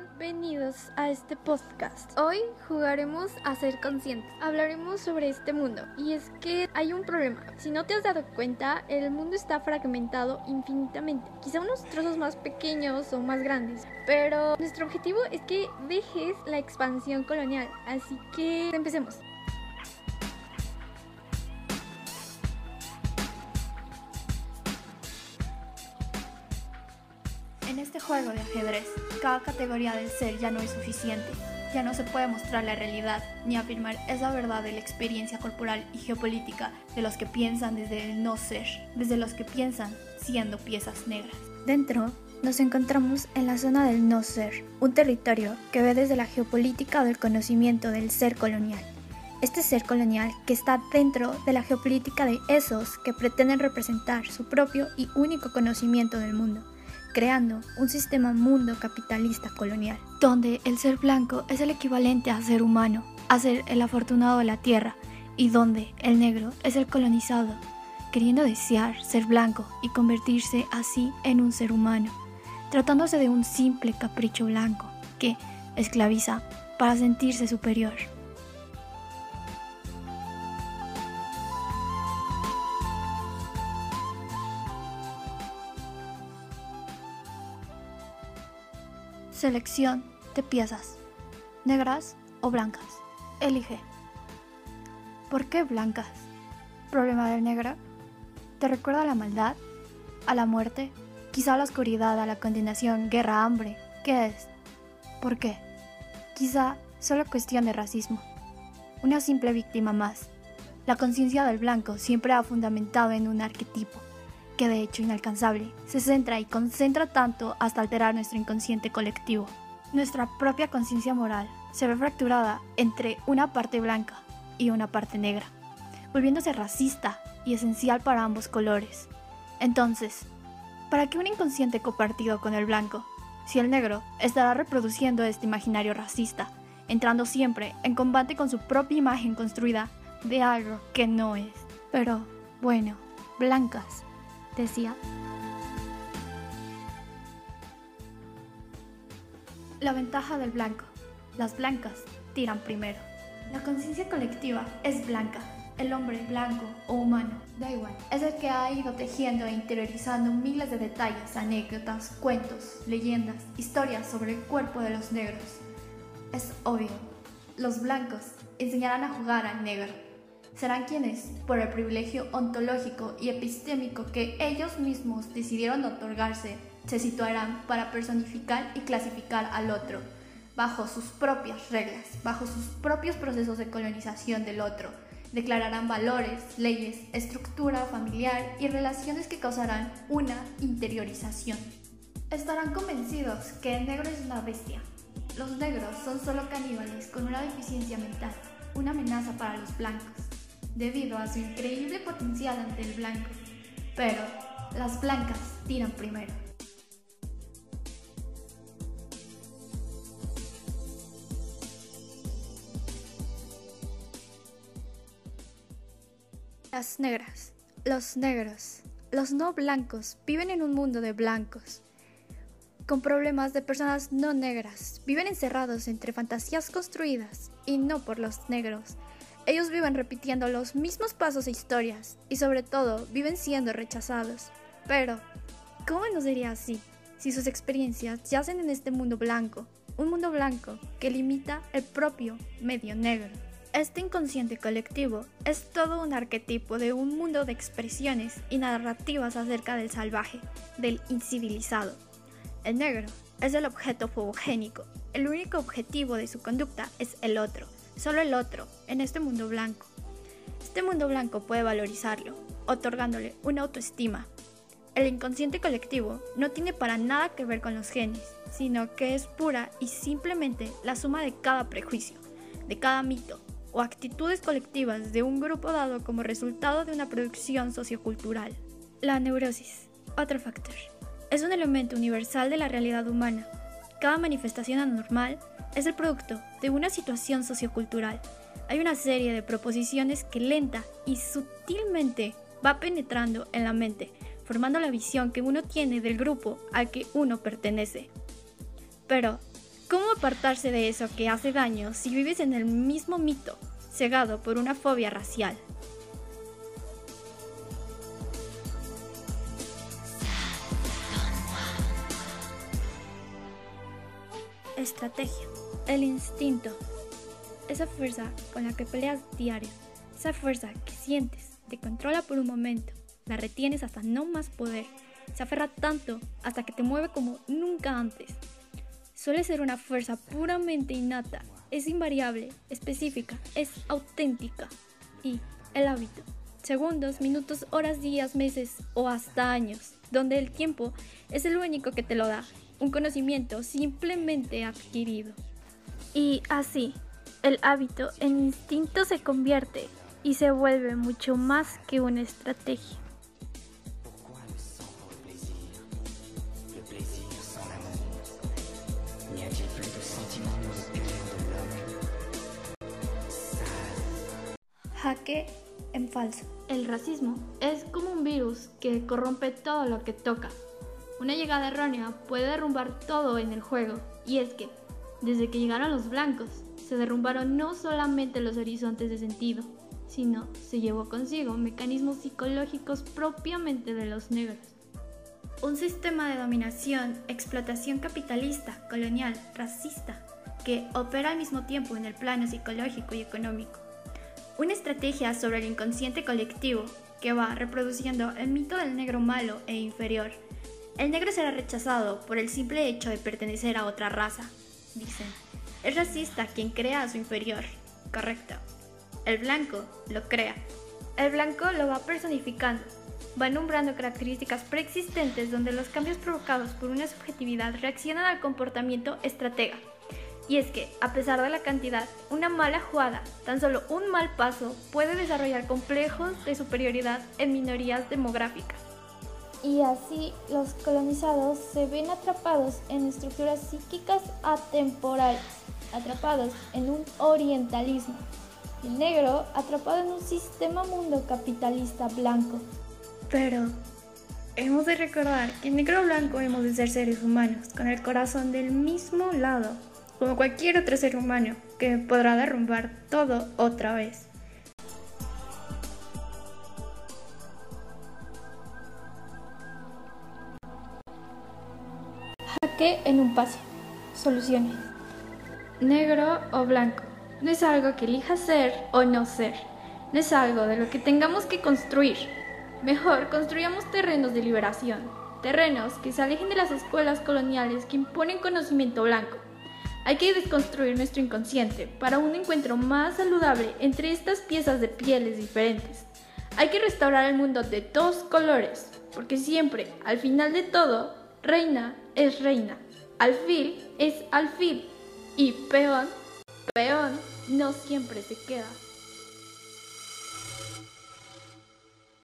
Bienvenidos a este podcast. Hoy jugaremos a ser conscientes. Hablaremos sobre este mundo. Y es que hay un problema. Si no te has dado cuenta, el mundo está fragmentado infinitamente. Quizá unos trozos más pequeños o más grandes. Pero nuestro objetivo es que dejes la expansión colonial. Así que empecemos. En este juego de ajedrez, cada categoría del ser ya no es suficiente. Ya no se puede mostrar la realidad ni afirmar esa verdad de la experiencia corporal y geopolítica de los que piensan desde el no ser, desde los que piensan siendo piezas negras. Dentro nos encontramos en la zona del no ser, un territorio que ve desde la geopolítica del conocimiento del ser colonial. Este ser colonial que está dentro de la geopolítica de esos que pretenden representar su propio y único conocimiento del mundo creando un sistema mundo capitalista colonial, donde el ser blanco es el equivalente a ser humano, a ser el afortunado de la tierra, y donde el negro es el colonizado, queriendo desear ser blanco y convertirse así en un ser humano, tratándose de un simple capricho blanco que esclaviza para sentirse superior. Selección de piezas, negras o blancas. Elige. ¿Por qué blancas? ¿Problema del negro? ¿Te recuerda a la maldad? ¿A la muerte? Quizá a la oscuridad, a la condenación, guerra, hambre. ¿Qué es? ¿Por qué? Quizá solo cuestión de racismo. Una simple víctima más. La conciencia del blanco siempre ha fundamentado en un arquetipo que de hecho inalcanzable, se centra y concentra tanto hasta alterar nuestro inconsciente colectivo. Nuestra propia conciencia moral se ve fracturada entre una parte blanca y una parte negra, volviéndose racista y esencial para ambos colores. Entonces, ¿para qué un inconsciente compartido con el blanco? Si el negro estará reproduciendo este imaginario racista, entrando siempre en combate con su propia imagen construida de algo que no es. Pero, bueno, blancas decía. La ventaja del blanco. Las blancas tiran primero. La conciencia colectiva es blanca. El hombre blanco o humano, da igual, es el que ha ido tejiendo e interiorizando miles de detalles, anécdotas, cuentos, leyendas, historias sobre el cuerpo de los negros. Es obvio, los blancos enseñarán a jugar al negro serán quienes, por el privilegio ontológico y epistémico que ellos mismos decidieron otorgarse, se situarán para personificar y clasificar al otro, bajo sus propias reglas, bajo sus propios procesos de colonización del otro. Declararán valores, leyes, estructura familiar y relaciones que causarán una interiorización. Estarán convencidos que el negro es una bestia. Los negros son solo caníbales con una deficiencia mental, una amenaza para los blancos debido a su increíble potencial ante el blanco. Pero las blancas tiran primero. Las negras, los negros, los no blancos viven en un mundo de blancos, con problemas de personas no negras, viven encerrados entre fantasías construidas y no por los negros, ellos viven repitiendo los mismos pasos e historias y sobre todo viven siendo rechazados. Pero, ¿cómo nos diría así si sus experiencias yacen en este mundo blanco? Un mundo blanco que limita el propio medio negro. Este inconsciente colectivo es todo un arquetipo de un mundo de expresiones y narrativas acerca del salvaje, del incivilizado. El negro es el objeto fogogénico. El único objetivo de su conducta es el otro solo el otro, en este mundo blanco. Este mundo blanco puede valorizarlo, otorgándole una autoestima. El inconsciente colectivo no tiene para nada que ver con los genes, sino que es pura y simplemente la suma de cada prejuicio, de cada mito o actitudes colectivas de un grupo dado como resultado de una producción sociocultural. La neurosis, otro factor, es un elemento universal de la realidad humana. Cada manifestación anormal es el producto de una situación sociocultural. Hay una serie de proposiciones que lenta y sutilmente va penetrando en la mente, formando la visión que uno tiene del grupo al que uno pertenece. Pero, ¿Cómo apartarse de eso que hace daño si vives en el mismo mito, cegado por una fobia racial? Estrategia. El instinto. Esa fuerza con la que peleas diario. Esa fuerza que sientes, te controla por un momento, la retienes hasta no más poder. Se aferra tanto hasta que te mueve como nunca antes. Suele ser una fuerza puramente innata, es invariable, específica, es auténtica. Y el hábito. Segundos, minutos, horas, días, meses o hasta años, donde el tiempo es el único que te lo da, un conocimiento simplemente adquirido. Y así, el hábito en instinto se convierte y se vuelve mucho más que una estrategia. Jaque en falso. El racismo es como un virus que corrompe todo lo que toca. Una llegada errónea puede derrumbar todo en el juego. Y es que, desde que llegaron los blancos, se derrumbaron no solamente los horizontes de sentido, sino se llevó consigo mecanismos psicológicos propiamente de los negros. Un sistema de dominación, explotación capitalista, colonial, racista, que opera al mismo tiempo en el plano psicológico y económico. Una estrategia sobre el inconsciente colectivo que va reproduciendo el mito del negro malo e inferior. El negro será rechazado por el simple hecho de pertenecer a otra raza, dicen. Es racista quien crea a su inferior. Correcto. El blanco lo crea. El blanco lo va personificando, va nombrando características preexistentes donde los cambios provocados por una subjetividad reaccionan al comportamiento estratega. Y es que, a pesar de la cantidad, una mala jugada, tan solo un mal paso, puede desarrollar complejos de superioridad en minorías demográficas. Y así los colonizados se ven atrapados en estructuras psíquicas atemporales, atrapados en un orientalismo el negro atrapado en un sistema mundo capitalista blanco. Pero hemos de recordar que negro o blanco hemos de ser seres humanos, con el corazón del mismo lado, como cualquier otro ser humano que podrá derrumbar todo otra vez. En un paso. Soluciones. Negro o blanco. No es algo que elija ser o no ser. No es algo de lo que tengamos que construir. Mejor construyamos terrenos de liberación. Terrenos que se alejen de las escuelas coloniales que imponen conocimiento blanco. Hay que desconstruir nuestro inconsciente para un encuentro más saludable entre estas piezas de pieles diferentes. Hay que restaurar el mundo de dos colores, porque siempre, al final de todo, reina es reina, alfil es alfil. Y peón Peón no siempre se queda